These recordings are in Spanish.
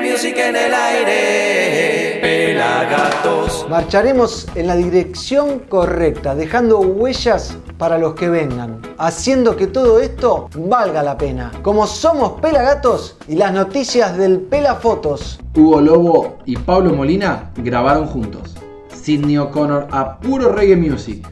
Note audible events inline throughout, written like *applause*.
music en el aire. Pelagatos. Marcharemos en la dirección correcta, dejando huellas para los que vengan, haciendo que todo esto valga la pena. Como somos Pelagatos y las noticias del Pelafotos. Hugo Lobo y Pablo Molina grabaron juntos. Sidney O'Connor a puro reggae music.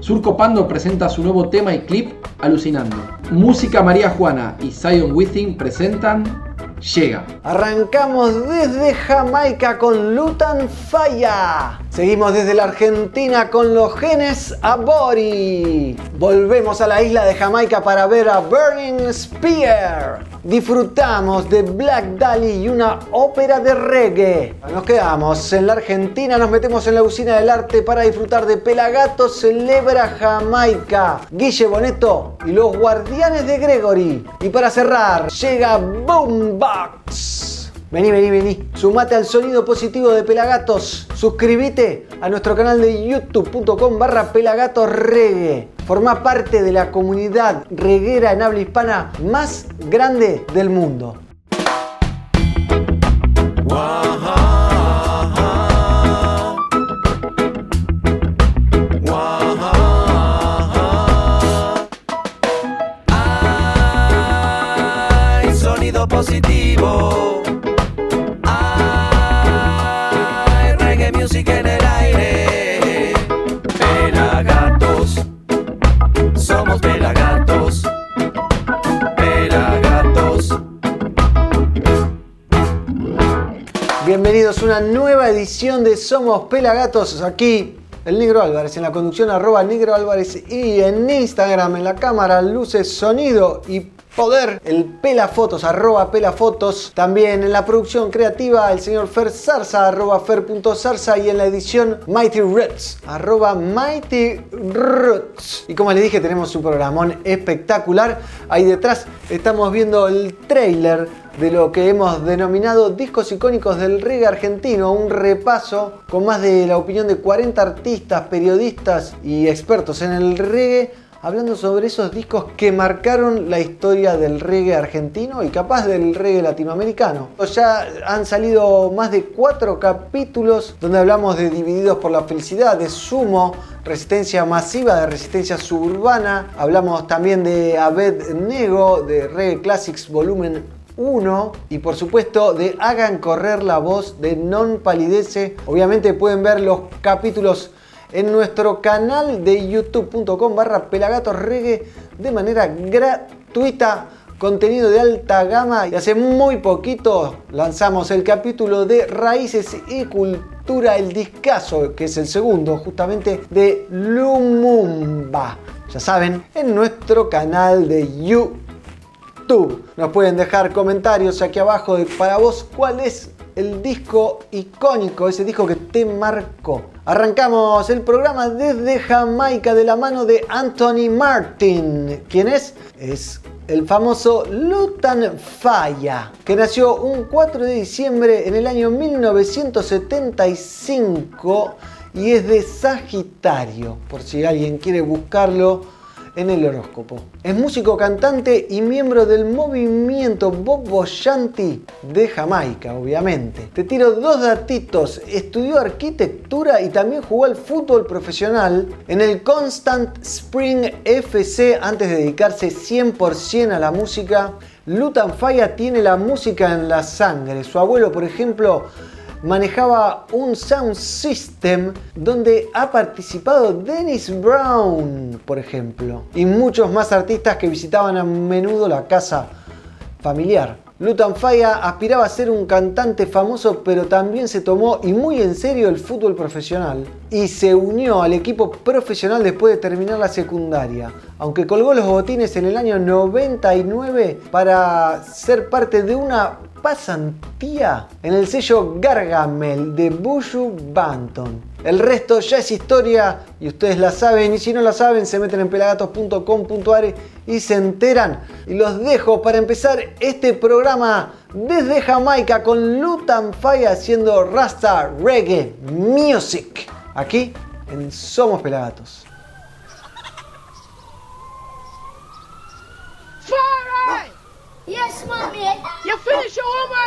Surco Pando presenta su nuevo tema y clip Alucinando. Música María Juana y Zion Within presentan Llega. Arrancamos desde Jamaica con Lutan Falla. Seguimos desde la Argentina con los genes Abori. Volvemos a la isla de Jamaica para ver a Burning Spear. Disfrutamos de Black Dali y una ópera de reggae. Nos quedamos en la Argentina, nos metemos en la usina del arte para disfrutar de Pelagato Celebra Jamaica, Guille Boneto y los Guardianes de Gregory. Y para cerrar, llega Boombox. Vení, vení, vení. Sumate al sonido positivo de Pelagatos. Suscríbete a nuestro canal de youtube.com barra Pelagatos. Forma parte de la comunidad reguera en habla hispana más grande del mundo. Ay, Una nueva edición de Somos Pelagatos. Aquí el Negro Álvarez en la conducción arroba Negro Álvarez y en Instagram en la cámara, luces, sonido y poder el Pelafotos arroba Pelafotos. También en la producción creativa el señor Fer Zarza arroba Fer.zarza y en la edición Mighty Roots arroba Mighty Roots. Y como les dije tenemos un programón espectacular. Ahí detrás estamos viendo el trailer de lo que hemos denominado discos icónicos del reggae argentino, un repaso con más de la opinión de 40 artistas, periodistas y expertos en el reggae, hablando sobre esos discos que marcaron la historia del reggae argentino y capaz del reggae latinoamericano. Ya han salido más de cuatro capítulos donde hablamos de Divididos por la Felicidad, de Sumo, Resistencia Masiva, de Resistencia Suburbana, hablamos también de Abed Nego, de Reggae Classics Volumen 1 y por supuesto de Hagan correr la voz de Non Palidece. Obviamente pueden ver los capítulos en nuestro canal de youtube.com barra pelagatorregue de manera gratuita. Contenido de alta gama y hace muy poquito lanzamos el capítulo de Raíces y Cultura, el discazo, que es el segundo justamente de Lumumba. Ya saben, en nuestro canal de YouTube. Nos pueden dejar comentarios aquí abajo de para vos cuál es el disco icónico, ese disco que te marcó. Arrancamos el programa desde Jamaica de la mano de Anthony Martin. ¿Quién es? Es el famoso Lutan Falla, que nació un 4 de diciembre en el año 1975 y es de Sagitario, por si alguien quiere buscarlo en el horóscopo. Es músico, cantante y miembro del movimiento Bobo Shanti de Jamaica, obviamente. Te tiro dos datitos. Estudió arquitectura y también jugó al fútbol profesional en el Constant Spring FC antes de dedicarse 100% a la música. Lutan Faya tiene la música en la sangre. Su abuelo, por ejemplo, manejaba un sound system donde ha participado Dennis Brown, por ejemplo, y muchos más artistas que visitaban a menudo la casa familiar. Lutan Faya aspiraba a ser un cantante famoso, pero también se tomó y muy en serio el fútbol profesional y se unió al equipo profesional después de terminar la secundaria, aunque colgó los botines en el año 99 para ser parte de una pasantía en el sello Gargamel de Buju Banton. El resto ya es historia y ustedes la saben. Y si no la saben, se meten en pelagatos.com.ar e y se enteran. Y los dejo para empezar este programa desde Jamaica con Lutan Fire haciendo Rasta Reggae Music. Aquí en Somos Pelagatos. Yes, mommy. You finish your homework.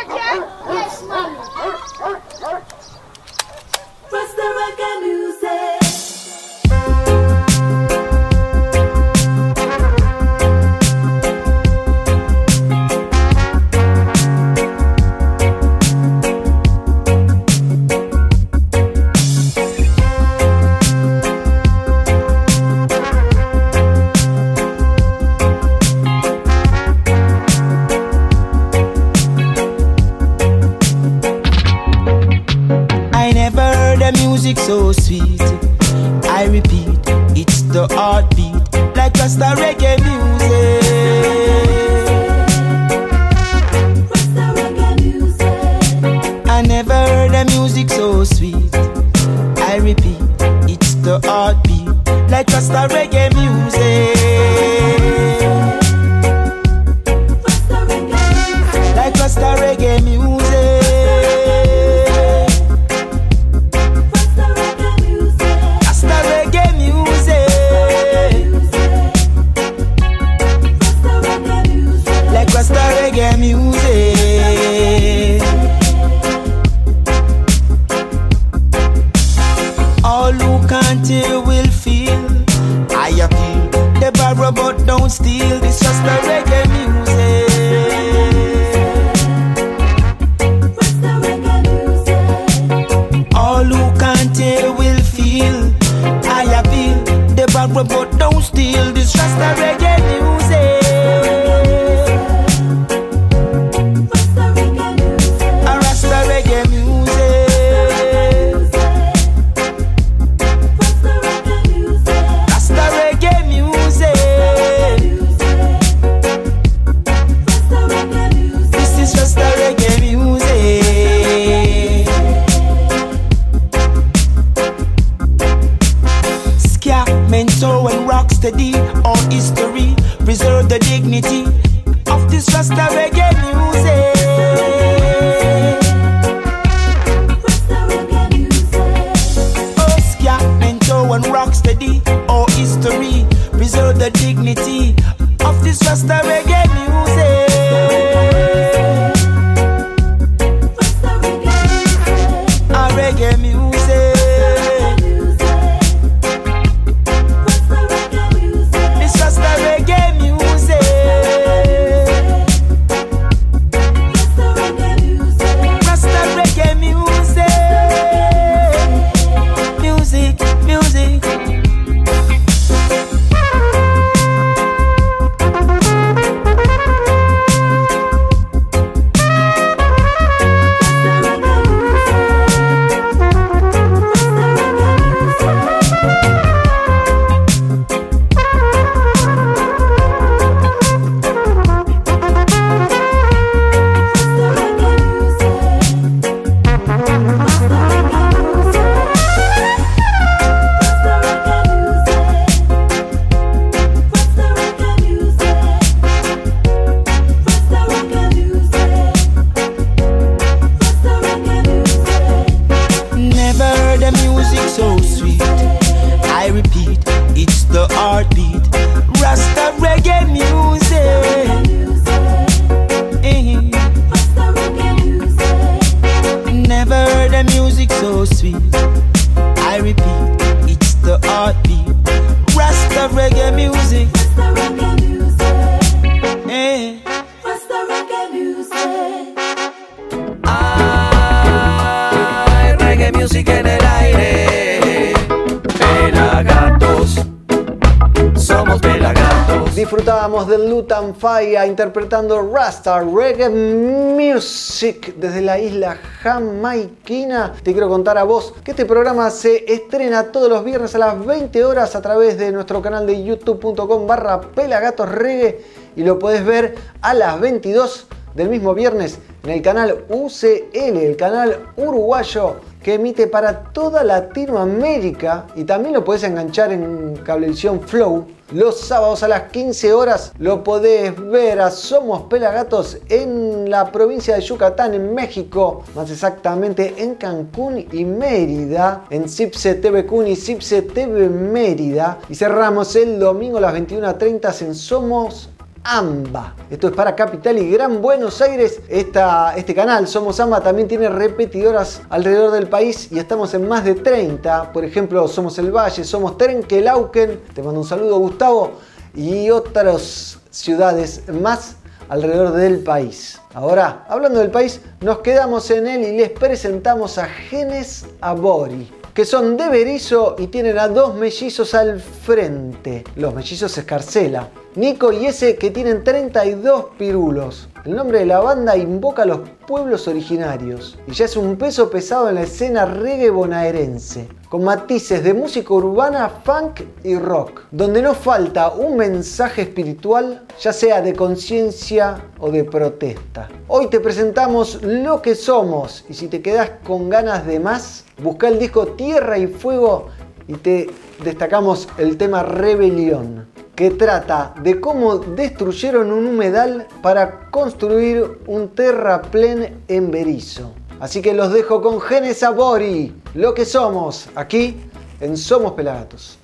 on interpretando Rasta Reggae Music desde la isla jamaiquina. Te quiero contar a vos que este programa se estrena todos los viernes a las 20 horas a través de nuestro canal de youtube.com barra pelagatos reggae y lo podés ver a las 22 del mismo viernes en el canal UCL, el canal uruguayo que emite para toda Latinoamérica y también lo podés enganchar en Cablevisión Flow. Los sábados a las 15 horas lo podés ver a Somos Pelagatos en la provincia de Yucatán, en México, más exactamente en Cancún y Mérida, en Cipse TV Cun y Cipse TV Mérida. Y cerramos el domingo a las 21.30 en Somos AMBA. Esto es para Capital y Gran Buenos Aires. Este canal, Somos AMBA, también tiene repetidoras alrededor del país y estamos en más de 30. Por ejemplo, Somos El Valle, Somos Trenquelauquen. Te mando un saludo, Gustavo. Y otras ciudades más alrededor del país. Ahora, hablando del país, nos quedamos en él y les presentamos a Genes Abori, que son de Berizo y tienen a dos mellizos al frente. Los mellizos Escarcela, Nico y ese que tienen 32 pirulos. El nombre de la banda invoca a los pueblos originarios y ya es un peso pesado en la escena reggae bonaerense, con matices de música urbana, funk y rock, donde no falta un mensaje espiritual, ya sea de conciencia o de protesta. Hoy te presentamos lo que somos y si te quedas con ganas de más, busca el disco Tierra y Fuego y te destacamos el tema Rebelión que trata de cómo destruyeron un humedal para construir un terraplén en Berizo. Así que los dejo con Genes Abori, lo que somos, aquí en Somos Pelagatos.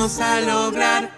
Vas a lograr.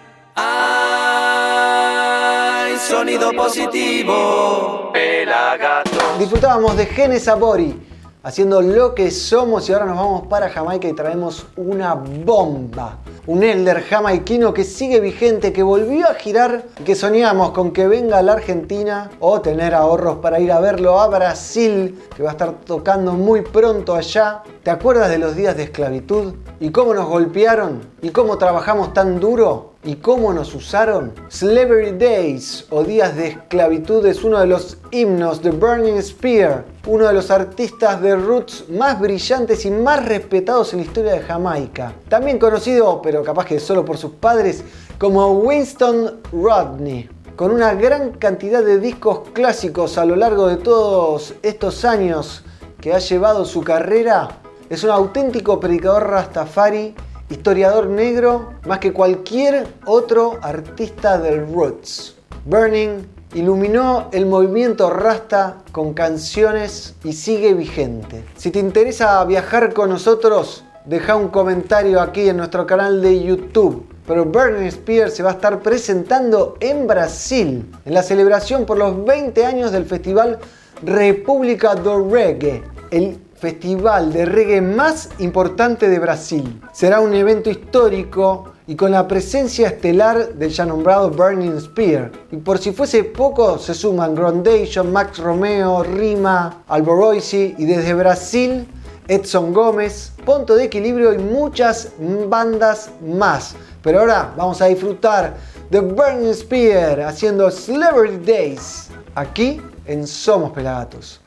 Hay sonido positivo. Pelagato. Disfrutábamos de Genes Sabori haciendo lo que somos y ahora nos vamos para Jamaica y traemos una bomba. Un elder jamaiquino que sigue vigente, que volvió a girar y que soñamos con que venga a la Argentina o tener ahorros para ir a verlo a Brasil, que va a estar tocando muy pronto allá. ¿Te acuerdas de los días de esclavitud? ¿Y cómo nos golpearon? ¿Y cómo trabajamos tan duro? ¿Y cómo nos usaron? Slavery Days o Días de Esclavitud es uno de los himnos de Burning Spear, uno de los artistas de roots más brillantes y más respetados en la historia de Jamaica. También conocido, pero capaz que solo por sus padres, como Winston Rodney. Con una gran cantidad de discos clásicos a lo largo de todos estos años que ha llevado su carrera, es un auténtico predicador rastafari historiador negro más que cualquier otro artista del roots. Burning iluminó el movimiento Rasta con canciones y sigue vigente. Si te interesa viajar con nosotros, deja un comentario aquí en nuestro canal de YouTube. Pero Burning Spear se va a estar presentando en Brasil en la celebración por los 20 años del festival República do Reggae, el festival de reggae más importante de Brasil. Será un evento histórico y con la presencia estelar del ya nombrado Burning Spear. Y por si fuese poco, se suman Grondation, Max Romeo, Rima, Alboroisi y desde Brasil Edson Gómez, Punto de Equilibrio y muchas bandas más. Pero ahora vamos a disfrutar de Burning Spear haciendo Celebrity Days aquí en Somos Pelagatos.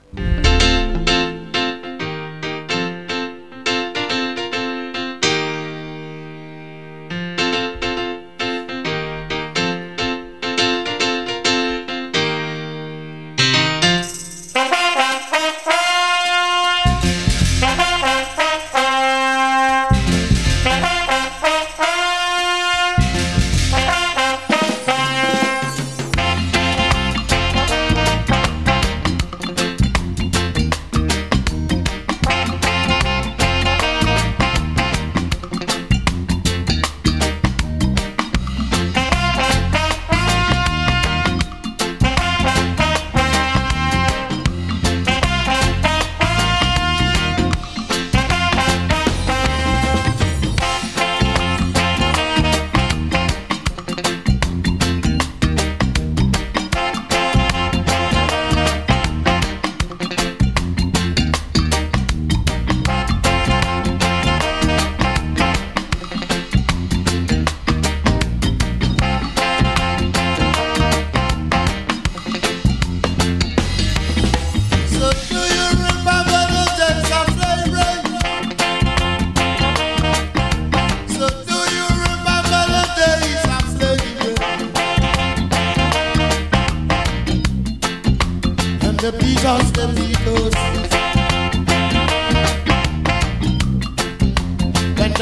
And the beat us, the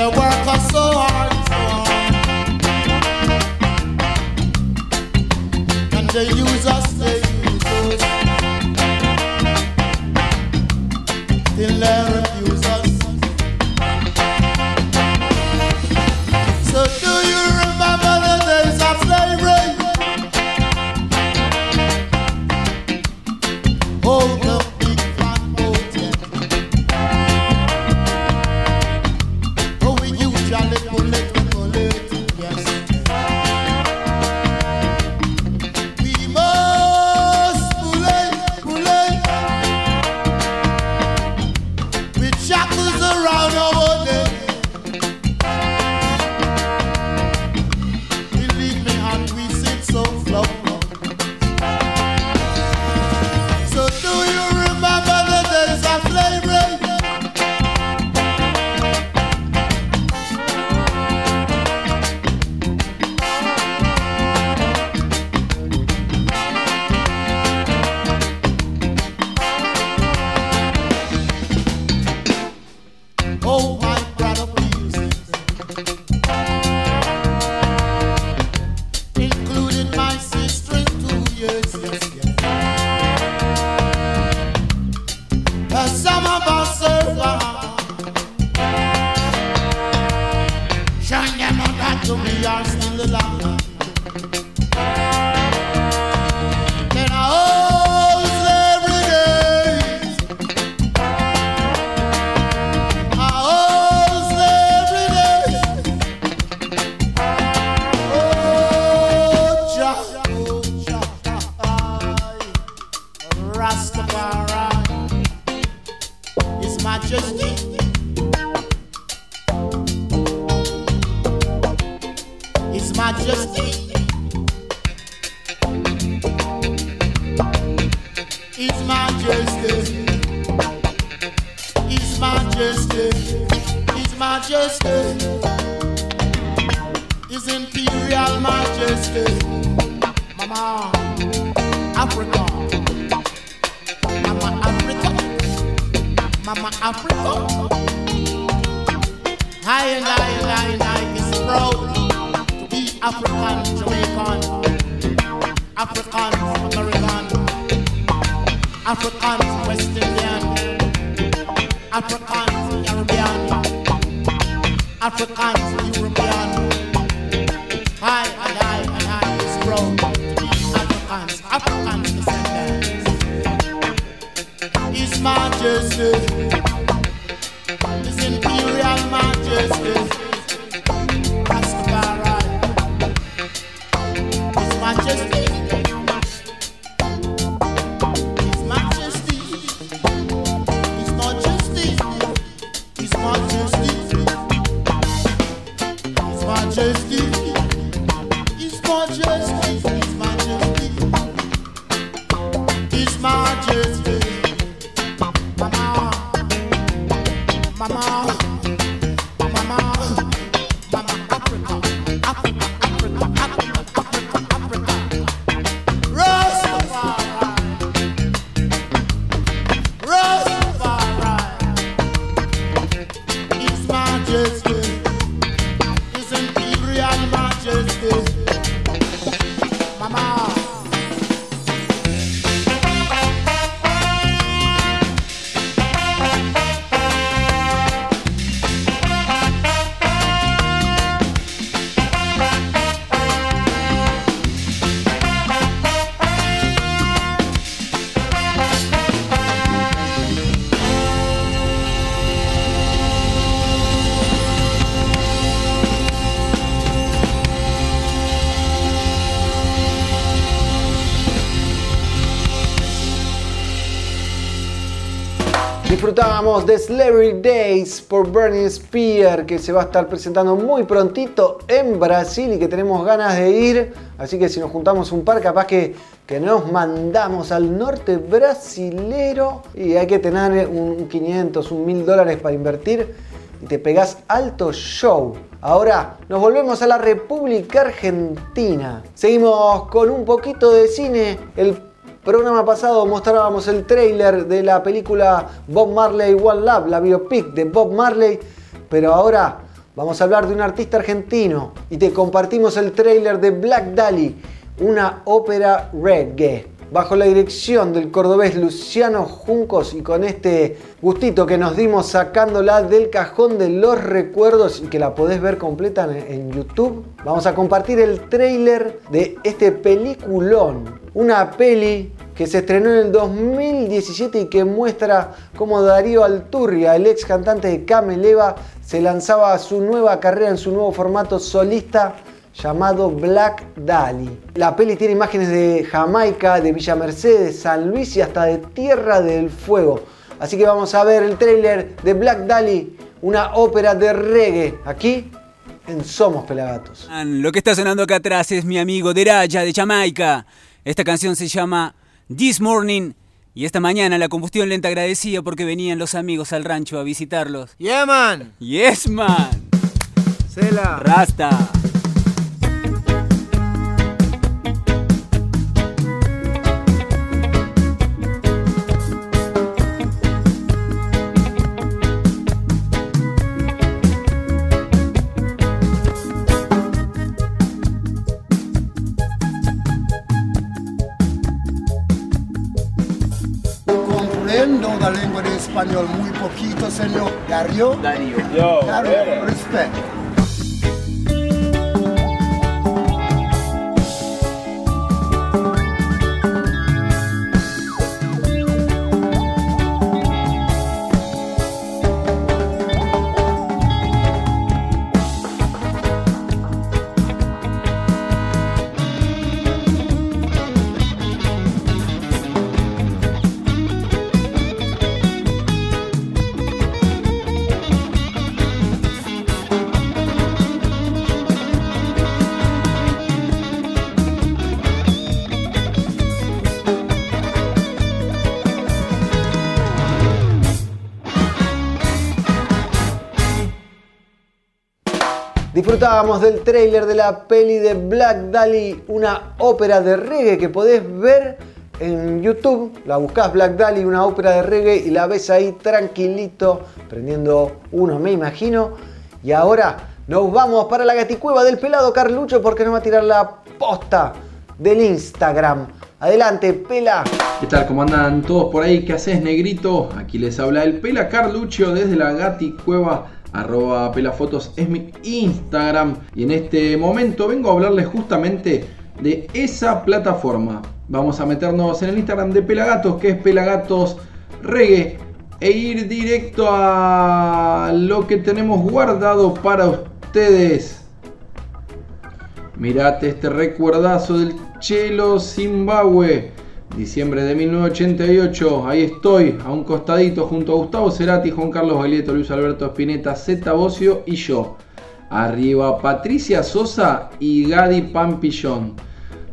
work was so hard, so hard. And they use us, they use us. Till love. Just. De Celebrity Days por Bernie Spear, que se va a estar presentando muy prontito en Brasil y que tenemos ganas de ir. Así que si nos juntamos un par, capaz que, que nos mandamos al norte brasilero y hay que tener un 500, un 1000 dólares para invertir y te pegás alto show. Ahora nos volvemos a la República Argentina. Seguimos con un poquito de cine. El programa pasado mostrábamos el tráiler de la película Bob Marley One Love, la biopic de Bob Marley, pero ahora vamos a hablar de un artista argentino y te compartimos el tráiler de Black Dali, una ópera reggae. Bajo la dirección del cordobés Luciano Juncos y con este gustito que nos dimos sacándola del cajón de los recuerdos y que la podés ver completa en, YouTube, vamos a compartir el tráiler de este peliculón. Una peli que se estrenó en el 2017 y que muestra cómo Darío Alturria, el ex cantante de Cameleva, se lanzaba a su nueva carrera en su nuevo formato solista llamado Black Dali. La peli tiene imágenes de Jamaica, de Villa Mercedes, San Luis y hasta de Tierra del Fuego. Así que vamos a ver el tráiler de Black Dali, una ópera de reggae, aquí en Somos Pelagatos. Lo que está sonando acá atrás es mi amigo Deraya de Jamaica. Esta canción se llama This Morning y esta mañana la combustión lenta agradecía porque venían los amigos al rancho a visitarlos. Yeah, man. Yes, man. Sela. Rasta. Comprendo la lengua de español muy poquito, señor Darío. Darío. Darío, respect. Disfrutábamos del tráiler de la peli de Black Dahlia, una ópera de reggae que podés ver en YouTube. La buscás Black Dahlia, una ópera de reggae y la ves ahí tranquilito, prendiendo uno, me imagino. Y ahora nos vamos para la gaticueva del pelado Carlucho porque nos va a tirar la posta del Instagram. Adelante, pela. ¿Qué tal? ¿Cómo andan todos por ahí? ¿Qué haces, negrito? Aquí les habla el Pela Carlucho desde la Gati Cueva. Arroba pelafotos es mi Instagram. Y en este momento vengo a hablarles justamente de esa plataforma. Vamos a meternos en el Instagram de Pelagatos, que es Pelagatos Reggae. E ir directo a lo que tenemos guardado para ustedes. Mirate este recuerdazo del Chelo Zimbabue. Diciembre de 1988, ahí estoy, a un costadito junto a Gustavo Cerati, Juan Carlos Baglietto, Luis Alberto Spinetta, Zeta Bocio y yo. Arriba Patricia Sosa y Gadi Pampillón.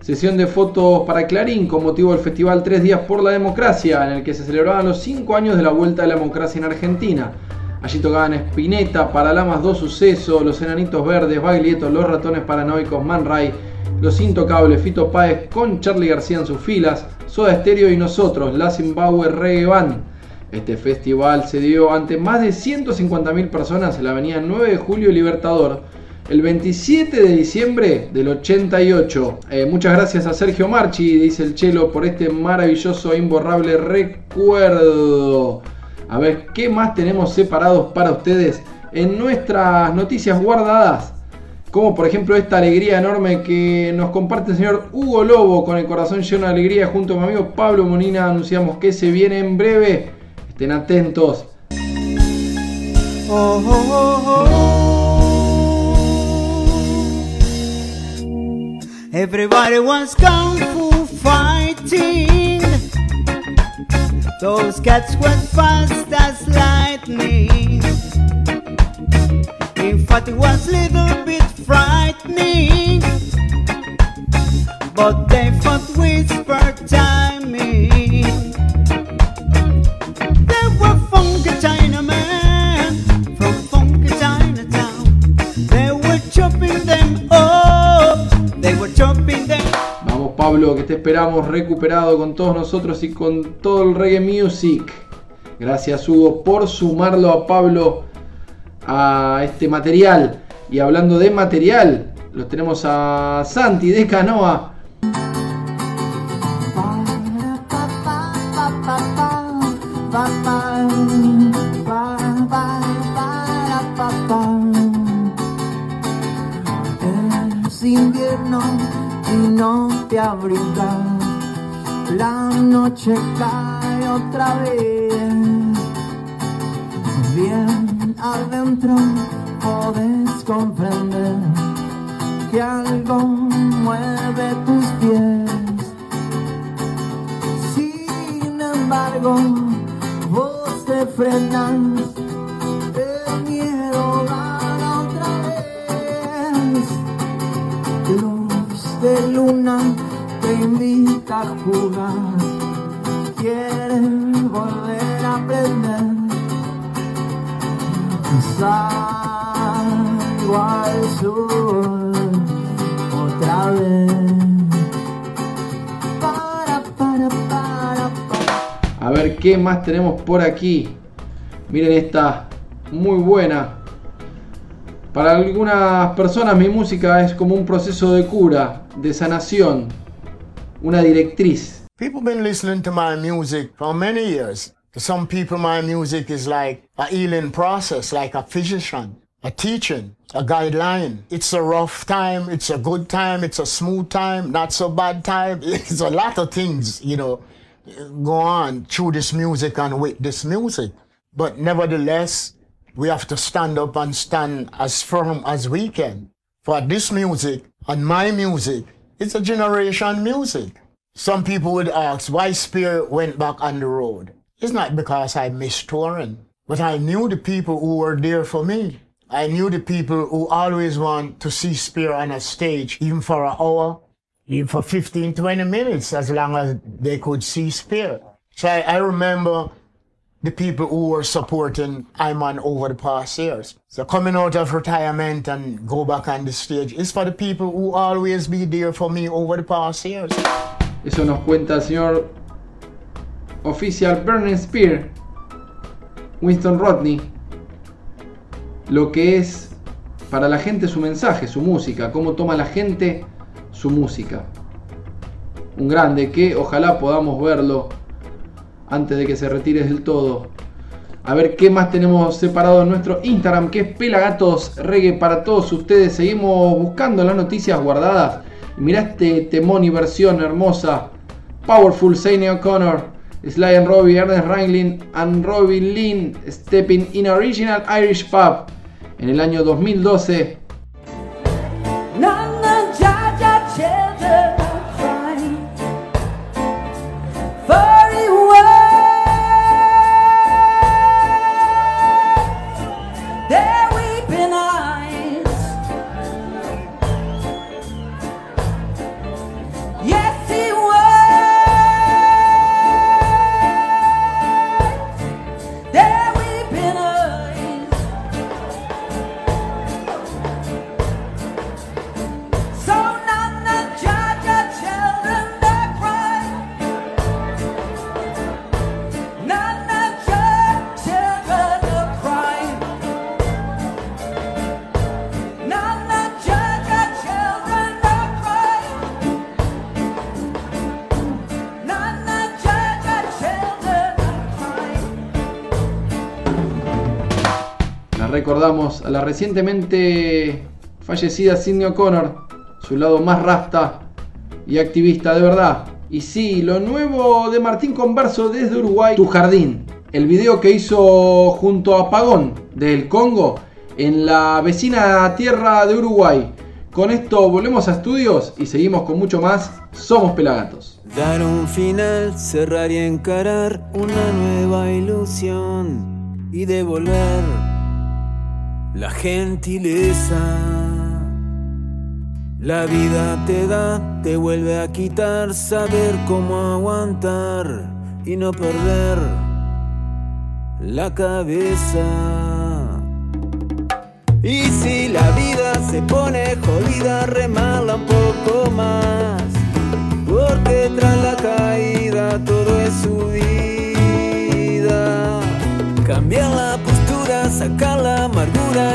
Sesión de fotos para Clarín con motivo del Festival Tres Días por la Democracia, en el que se celebraban los 5 años de la vuelta de la democracia en Argentina. Allí tocaban Spinetta, Paralamas 2 Suceso, Los Enanitos Verdes, Baglietto, Los Ratones Paranoicos, Man Ray, Los Intocables, Fito Páez con Charlie García en sus filas, Soda Stereo y nosotros, la Zimbabue Reggae Band. Este festival se dio ante más de 150.000 personas en la avenida 9 de Julio Libertador, el 27 de diciembre del 88. Eh, muchas gracias a Sergio Marchi, dice el Chelo, por este maravilloso e imborrable recuerdo. A ver, ¿qué más tenemos separados para ustedes en nuestras noticias guardadas? Como por ejemplo esta alegría enorme que nos comparte el señor Hugo Lobo con el corazón lleno de alegría junto a mi amigo Pablo Molina. Anunciamos que se viene en breve. Estén atentos. Oh, oh, oh. Everybody kung. Those cats went fast as lightning. In fact, it was little bit frightening. But they fought whisper timing. They were funky Chinamen from funky Chinatown. They were chopping them up. They were chopping them Vamos Pablo, que te esperamos recuperado con todos nosotros y con todo el reggae music. Gracias Hugo por sumarlo a Pablo a este material. Y hablando de material, lo tenemos a Santi de Canoa. Es. La noche cae otra vez. Bien adentro puedes comprender que algo mueve tus pies. Sin embargo, vos te frenas. El miedo gana otra vez. Luz de luna te invita a jugar. Quieres volver a aprender. Salgo al sur otra vez. Para, para, para, para. A ver qué más tenemos por aquí. Miren esta, muy buena. Para algunas personas mi música es como un proceso de cura, de sanación, una directriz. People been listening to my music for many years. To some people, my music is like a healing process, like a physician, a teaching, a guideline. It's a rough time, it's a good time, it's a smooth time, not so bad time. *laughs* It's a lot of things, you know, go on through this music and with this music. But nevertheless, we have to stand up and stand as firm as we can. For this music and my music, it's a generation music. Some people would ask why Spirit went back on the road. It's not because I missed touring, but I knew the people who were there for me. I knew the people who always want to see Spear on a stage, even for an hour, even for 15, 20 minutes, as long as they could see Spear. So I, I remember the people who were supporting Iman over the past years. So coming out of retirement and go back on the stage is for the people who always be there for me over the past years. Eso nos cuenta señor oficial Burning Spear, Winston Rodney, lo que es para la gente su mensaje, su música, cómo toma la gente su música. Un grande que ojalá podamos verlo antes de que se retire del todo. A ver qué más tenemos separado en nuestro Instagram, que es Pelagatos Reggae para todos ustedes. Seguimos buscando las noticias guardadas. Mirá este temón y versión hermosa. Powerful Zane O'Connor, Sly and Robbie, Ernest Ranglin and Robin Lynn Stepping in Original Irish Pub en el año 2012. A la recientemente fallecida Sidney O'Connor, su lado más rasta y activista de verdad. Y sí, lo nuevo de Martín Converso desde Uruguay, Tu Jardín. El video que hizo junto a Pagón del Congo en la vecina tierra de Uruguay. Con esto volvemos a estudios y seguimos con mucho más. Somos Pelagatos. Dar un final, cerrar y encarar una nueva ilusión y la gentileza. La vida te da, te vuelve a quitar, saber cómo aguantar y no perder la cabeza. Y si la vida se pone jodida, remarla un poco más. Porque tras la caída todo es subida. Cambiar la postura, sacar la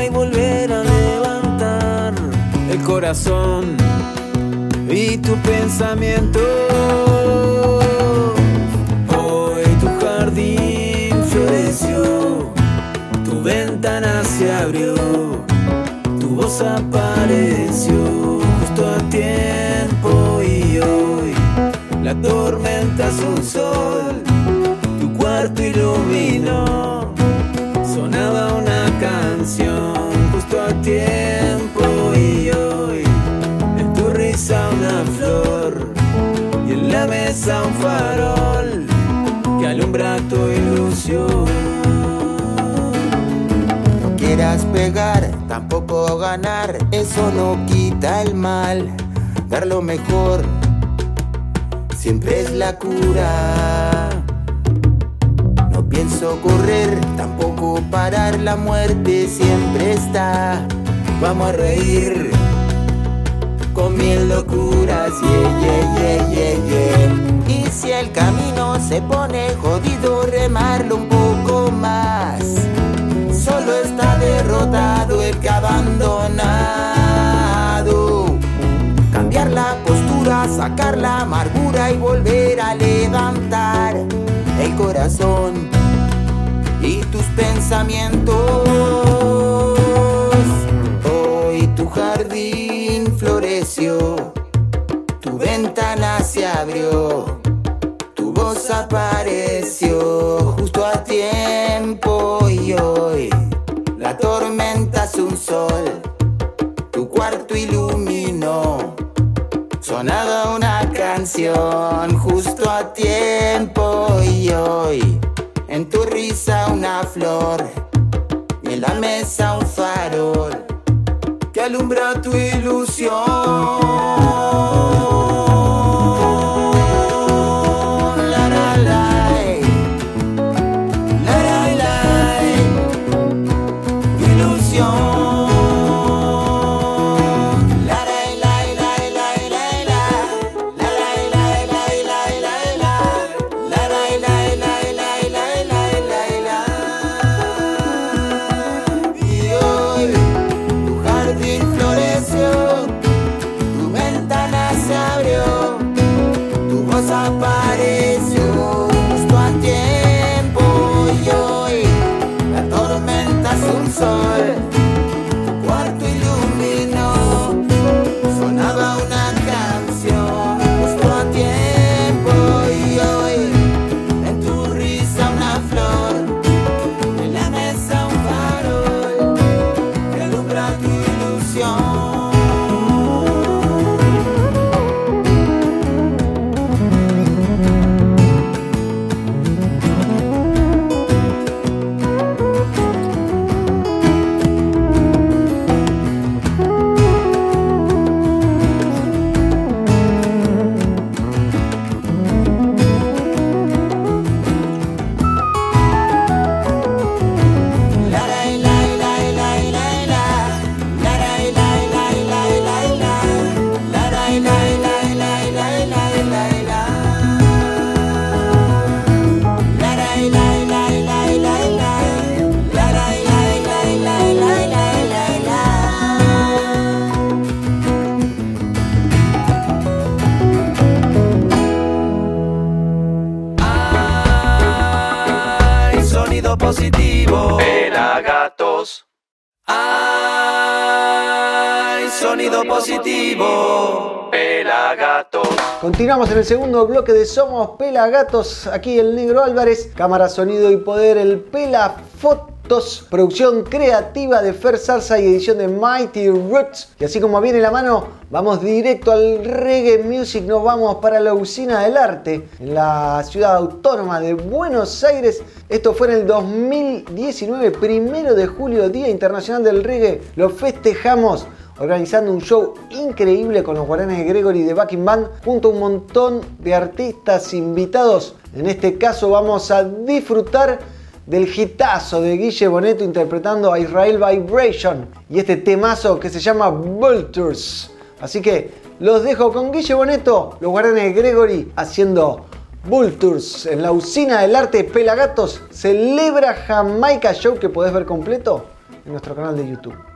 y volver a levantar el corazón y tu pensamiento. Hoy tu jardín floreció, tu ventana se abrió, tu voz apareció justo a tiempo y hoy la tormenta es un sol, tu cuarto iluminó, canción justo a tiempo y hoy en tu risa una flor y en la mesa un farol que alumbra tu ilusión. No quieras pegar, tampoco ganar, eso no quita el mal. Dar lo mejor siempre es la cura. Correr, tampoco parar, la muerte siempre está. Vamos a reír con mil locuras, yeah, yeah, yeah. Y si el camino se pone jodido, remarlo un poco más. Solo está derrotado el que abandonado. Cambiar la postura, sacar la amargura y volver a levantar el corazón tus pensamientos. Hoy tu jardín floreció, tu ventana se abrió, tu voz apareció justo a tiempo y hoy la tormenta es un sol, tu cuarto iluminó. Sonaba una canción justo a tiempo y hoy flor y en la mesa un farol que alumbra tu ilusión. En el segundo bloque de Somos Pelagatos. Aquí el Negro Álvarez, cámara, sonido y poder, el Pela Producción creativa de Fer Salsa y edición de Mighty Roots. Y así como viene la mano, vamos directo al reggae music. Nos vamos para la usina del arte en la ciudad autónoma de Buenos Aires. Esto fue en el 2019, primero de julio, Día Internacional del Reggae. Lo festejamos organizando un show increíble con los guaranes de Gregory de Backing junto a un montón de artistas invitados. En este caso vamos a disfrutar del hitazo de Guille Boneto interpretando a Israel Vibration y este temazo que se llama Vultures. Así que los dejo con Guille Boneto, los guaranes de Gregory haciendo Vultures en la usina del arte Pelagatos. Celebra Jamaica Show que podés ver completo en nuestro canal de YouTube.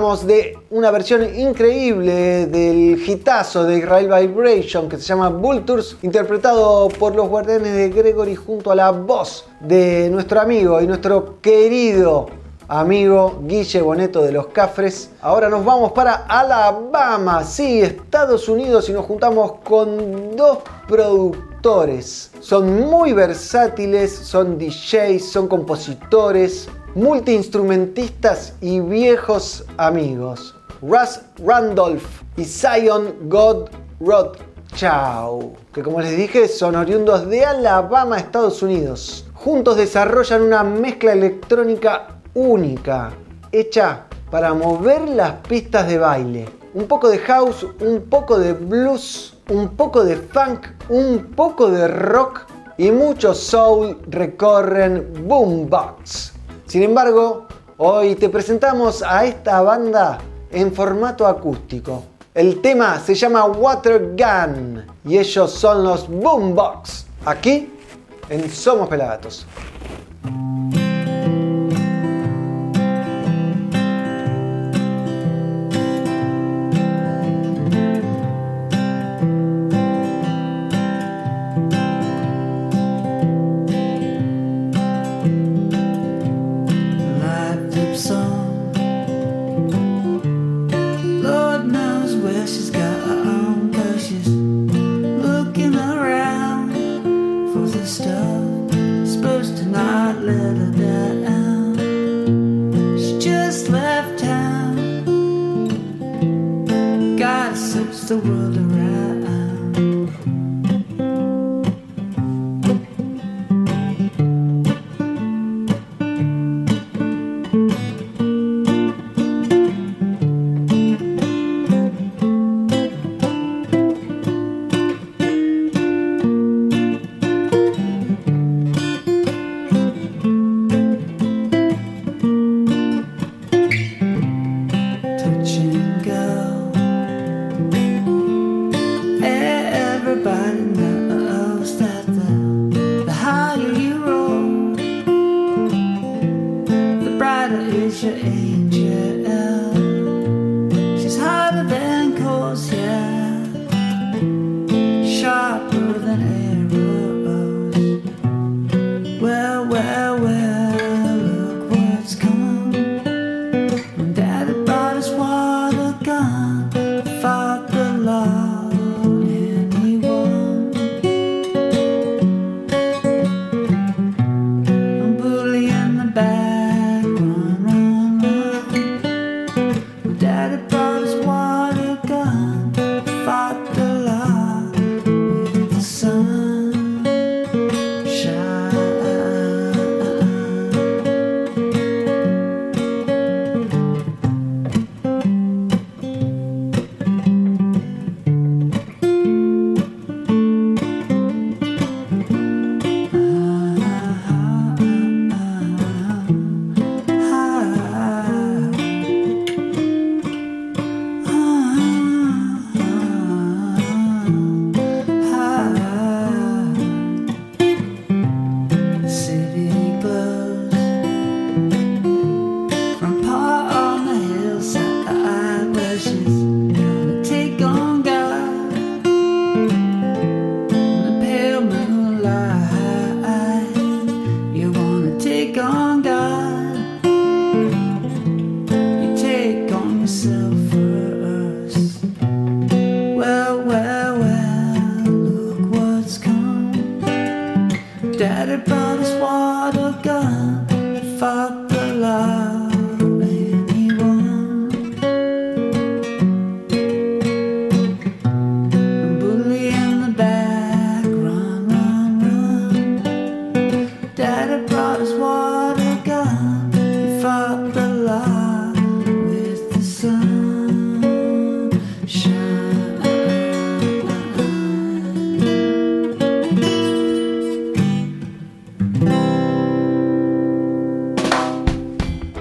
De una versión increíble del hitazo de Israel Vibration que se llama Vultures, interpretado por los guardianes de Gregory junto a la voz de nuestro amigo y nuestro querido amigo Guille Boneto de los Cafres. Ahora nos vamos para Alabama, sí, Estados Unidos y nos juntamos con dos productores. Son muy versátiles, son DJs, son compositores, multiinstrumentistas y viejos amigos. Russ Randolph y Zion God Rothschild, que como les dije son oriundos de Alabama, Estados Unidos. Juntos desarrollan una mezcla electrónica única, hecha para mover las pistas de baile. Un poco de house, un poco de blues, un poco de funk, un poco de rock y mucho soul recorren Boombox. Sin embargo, hoy te presentamos a esta banda en formato acústico. El tema se llama Water Gun y ellos son los Boombox. Aquí en Somos Pelagatos.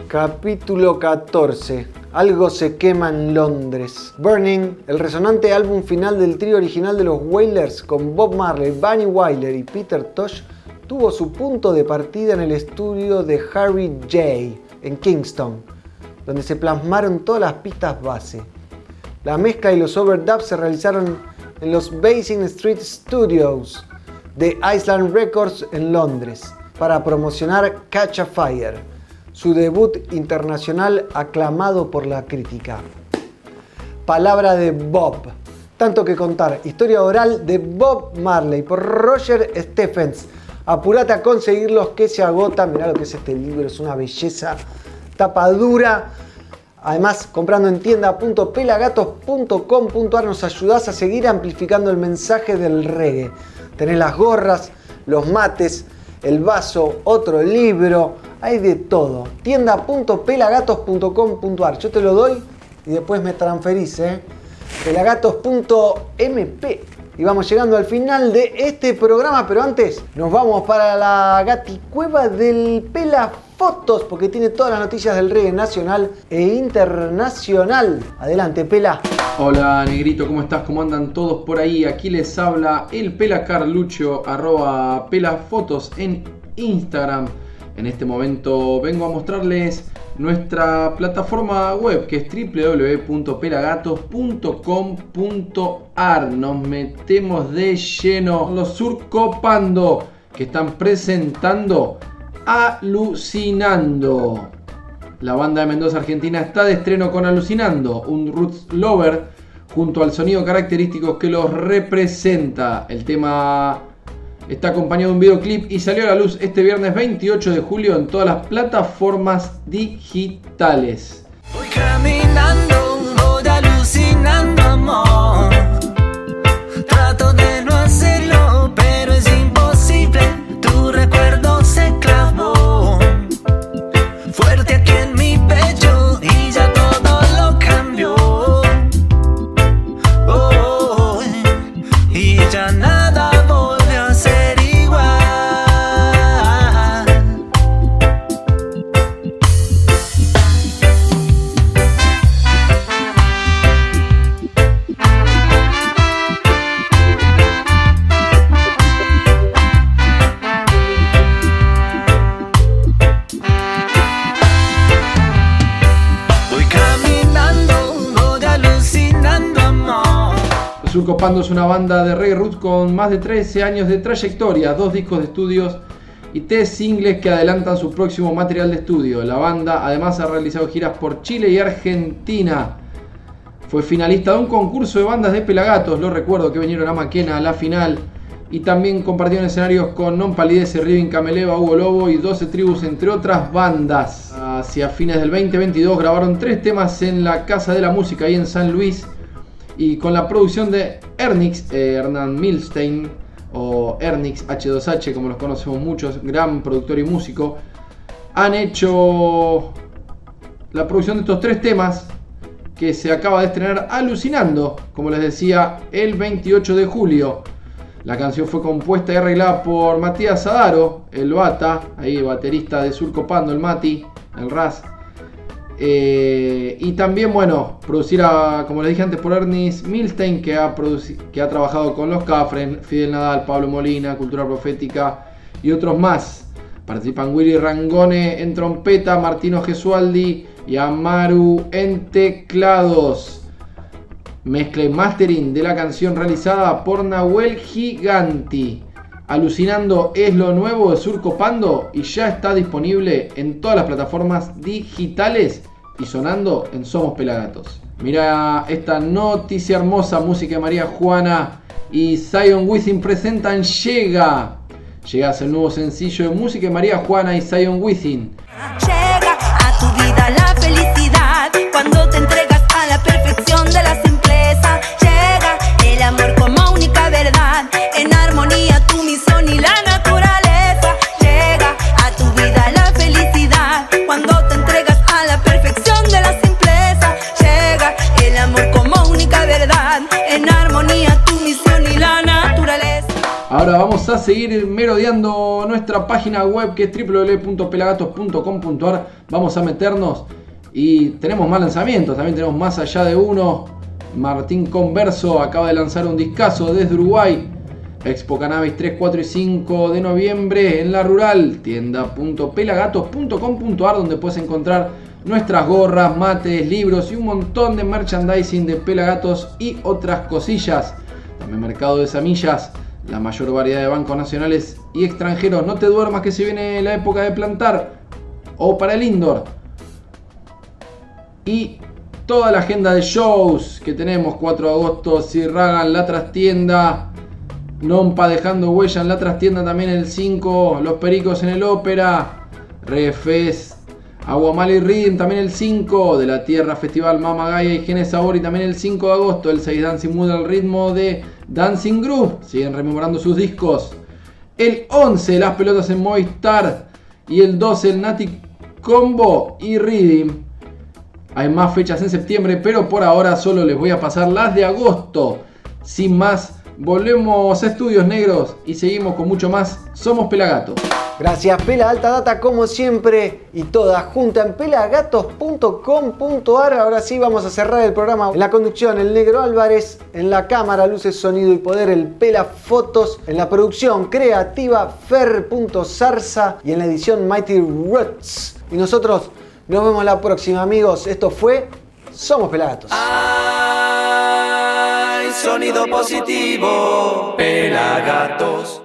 Capítulo 14. Algo se quema en Londres. Burning, el resonante álbum final del trío original de los Wailers con Bob Marley, Bunny Wyler y Peter Tosh, tuvo su punto de partida en el estudio de Harry J. en Kingston. donde se plasmaron todas las pistas base. La mezcla y los overdubs se realizaron en los Basing Street Studios de Island Records en Londres para promocionar Catch a Fire, su debut internacional aclamado por la crítica. Palabra de Bob. Tanto que contar. Historia oral de Bob Marley por Roger Stephens. Apurate a conseguirlos que se agotan. Mirá lo que es este libro, es una belleza. Tapa dura. Además, comprando en tienda.pelagatos.com.ar nos ayudás a seguir amplificando el mensaje del reggae. Tenés las gorras, los mates, el vaso, otro libro, hay de todo. Tienda.pelagatos.com.ar. Yo te lo doy y después me transferís, ¿eh? pelagatos.mp. Y vamos llegando al final de este programa, pero antes nos vamos para la gaticueva del Pela Fotos, porque tiene todas las noticias del reggae nacional e internacional. Adelante, Pela. Hola Negrito, ¿cómo estás? ¿Cómo andan todos por ahí? Aquí les habla el Pela Carlucho, arroba Pelafotos en Instagram. En este momento vengo a mostrarles nuestra plataforma web que es www.pelagatos.com.ar. Nos metemos de lleno los surcopando que están presentando Alucinando. La banda de Mendoza, Argentina está de estreno con Alucinando, un roots lover junto al sonido característico que los representa. El tema está acompañado de un videoclip y salió a la luz este viernes 28 de julio en todas las plataformas digitales. Surcopando es una banda de reggae roots con más de 13 años de trayectoria, dos discos de estudios y tres singles que adelantan su próximo material de estudio. La banda además ha realizado giras por Chile y Argentina. Fue finalista de un concurso de bandas de Pelagatos, lo recuerdo que vinieron a Maquena a la final. Y también compartieron escenarios con Non Palidece, Rivin Cameleva, Hugo Lobo y 12 Tribus, entre otras bandas. Hacia fines del 2022 grabaron tres temas en la Casa de la Música ahí en San Luis. Y con la producción de Ernix, eh, Hernán Milstein, o Ernix H2H, como los conocemos muchos, gran productor y músico, han hecho la producción de estos tres temas que se acaba de estrenar alucinando, como les decía, el 28 de julio. La canción fue compuesta y arreglada por Matías Adaro, el Bata, ahí baterista de Surcopando, el Mati, el Raz. Eh, y también, bueno, producida, como les dije antes, por Ernest Milstein, que ha, que ha trabajado con los Cafren, Fidel Nadal, Pablo Molina, Cultura Profética y otros más. Participan Willy Rangone en trompeta, Martino Gesualdi y Amaru en teclados. Mezcla y mastering de la canción realizada por Nahuel Giganti. Alucinando es lo nuevo de Surcopando y ya está disponible en todas las plataformas digitales y sonando en Somos Pelagatos. Mira esta noticia hermosa, música de María Juana y Zion Wisin presentan Llega. Llega el nuevo sencillo de música de María Juana y Zion Wisin. Llega a tu vida la felicidad cuando Ahora vamos a seguir merodeando nuestra página web que es www.pelagatos.com.ar. Vamos a meternos y tenemos más lanzamientos. También tenemos más allá de uno. Martín Converso acaba de lanzar un discazo desde Uruguay. Expo Cannabis 3, 4 y 5 de noviembre en la rural, tienda.pelagatos.com.ar donde puedes encontrar nuestras gorras, mates, libros y un montón de merchandising de Pelagatos y otras cosillas. También mercado de semillas, la mayor variedad de bancos nacionales y extranjeros. No te duermas que se viene la época de plantar. O para el indoor. Y toda la agenda de shows que tenemos. 4 de agosto, Sirragan, La Trastienda, Nompa dejando huella en La Trastienda también el 5, Los Pericos en el Ópera, Refes, Aguamal y Rhythm también el 5, de la Tierra Festival Mama Gaia y Genes Sabor y también el 5 de agosto, el 6 Dancing Mood al ritmo de Dancing Groove, siguen rememorando sus discos. El 11 Las Pelotas en Movistar y el 12 el Nati Combo y Rhythm. Hay más fechas en septiembre, pero por ahora solo les voy a pasar las de agosto. Sin más, volvemos a Estudios Negros y seguimos con mucho más. Somos Pelagato. Gracias, Pela Alta Data, como siempre, y toda junta en pelagatos.com.ar. Ahora sí, vamos a cerrar el programa. En la conducción, el Negro Álvarez. En la cámara, luces, sonido y poder, el Pela Fotos. En la producción creativa, fer.zarza. Y en la edición, Mighty Roots. Y nosotros nos vemos la próxima, amigos. Esto fue Somos Pelagatos. Hay sonido positivo, pelagatos.